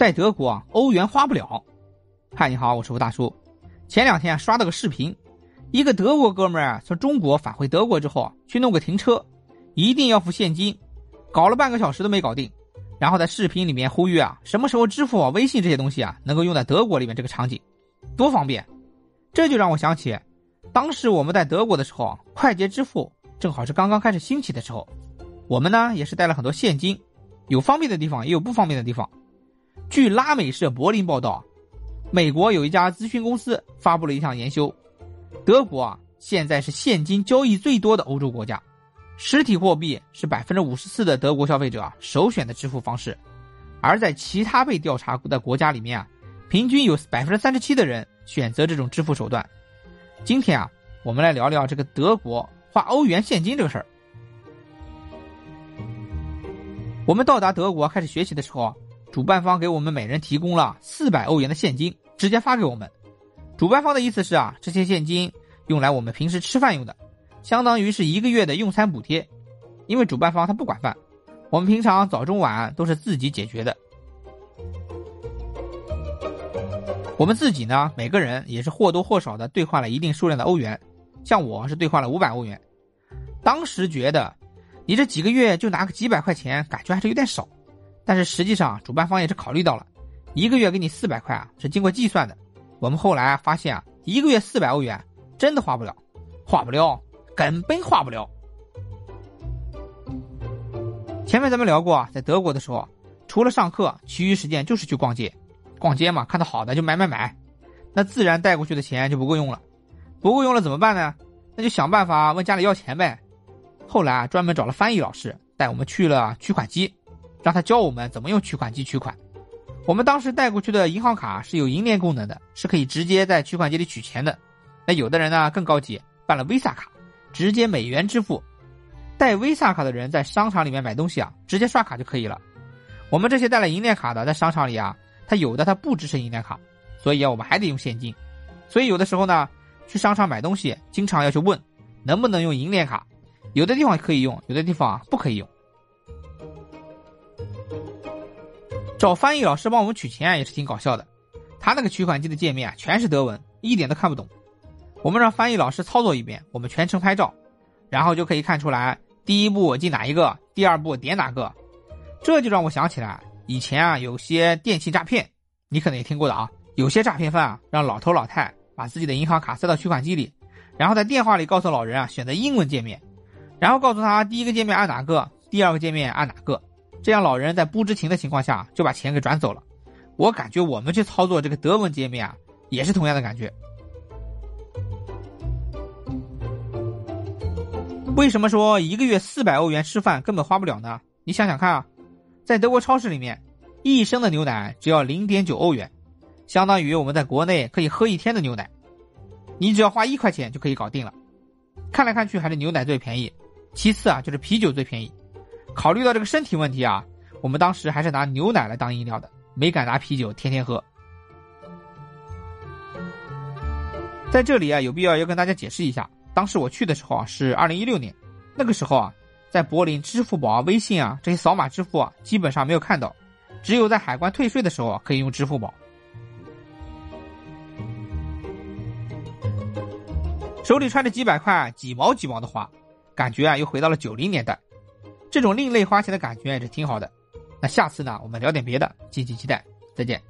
在德国啊，欧元花不了。嗨，你好，我是吴大叔。前两天刷到个视频，一个德国哥们儿从中国返回德国之后啊去弄个停车，一定要付现金，搞了半个小时都没搞定。然后在视频里面呼吁啊，什么时候支付宝、微信这些东西啊能够用在德国里面这个场景，多方便。这就让我想起，当时我们在德国的时候啊，快捷支付正好是刚刚开始兴起的时候，我们呢也是带了很多现金，有方便的地方，也有不方便的地方。据拉美社柏林报道，美国有一家咨询公司发布了一项研究，德国啊现在是现金交易最多的欧洲国家，实体货币是百分之五十四的德国消费者首选的支付方式，而在其他被调查的国家里面啊，平均有百分之三十七的人选择这种支付手段。今天啊，我们来聊聊这个德国花欧元现金这个事儿。我们到达德国开始学习的时候。主办方给我们每人提供了四百欧元的现金，直接发给我们。主办方的意思是啊，这些现金用来我们平时吃饭用的，相当于是一个月的用餐补贴。因为主办方他不管饭，我们平常早中晚都是自己解决的。我们自己呢，每个人也是或多或少的兑换了一定数量的欧元，像我是兑换了五百欧元。当时觉得，你这几个月就拿个几百块钱，感觉还是有点少。但是实际上，主办方也是考虑到了，一个月给你四百块啊，是经过计算的。我们后来发现啊，一个月四百欧元真的花不了，花不了，根本花不了。前面咱们聊过，在德国的时候，除了上课，其余时间就是去逛街。逛街嘛，看到好的就买买买，那自然带过去的钱就不够用了。不够用了怎么办呢？那就想办法问家里要钱呗。后来啊，专门找了翻译老师带我们去了取款机。让他教我们怎么用取款机取款。我们当时带过去的银行卡是有银联功能的，是可以直接在取款机里取钱的。那有的人呢更高级，办了 Visa 卡，直接美元支付。带 Visa 卡的人在商场里面买东西啊，直接刷卡就可以了。我们这些带了银联卡的，在商场里啊，他有的他不支持银联卡，所以啊，我们还得用现金。所以有的时候呢，去商场买东西，经常要去问能不能用银联卡。有的地方可以用，有的地方啊不可以用。找翻译老师帮我们取钱啊也是挺搞笑的，他那个取款机的界面啊全是德文，一点都看不懂。我们让翻译老师操作一遍，我们全程拍照，然后就可以看出来第一步进哪一个，第二步点哪个。这就让我想起来以前啊有些电信诈骗，你可能也听过的啊。有些诈骗犯啊让老头老太把自己的银行卡塞到取款机里，然后在电话里告诉老人啊选择英文界面，然后告诉他第一个界面按哪个，第二个界面按哪个。这样，老人在不知情的情况下就把钱给转走了。我感觉我们去操作这个德文界面啊，也是同样的感觉。为什么说一个月四百欧元吃饭根本花不了呢？你想想看啊，在德国超市里面，一升的牛奶只要零点九欧元，相当于我们在国内可以喝一天的牛奶。你只要花一块钱就可以搞定了。看来看去还是牛奶最便宜，其次啊就是啤酒最便宜。考虑到这个身体问题啊，我们当时还是拿牛奶来当饮料的，没敢拿啤酒天天喝。在这里啊，有必要要跟大家解释一下，当时我去的时候啊是二零一六年，那个时候啊，在柏林支付宝啊、微信啊这些扫码支付啊基本上没有看到，只有在海关退税的时候可以用支付宝。手里揣着几百块，几毛几毛的花，感觉啊又回到了九零年代。这种另类花钱的感觉也是挺好的。那下次呢，我们聊点别的，敬请期待。再见。